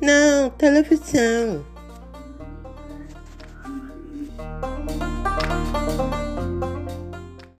Não, televisão.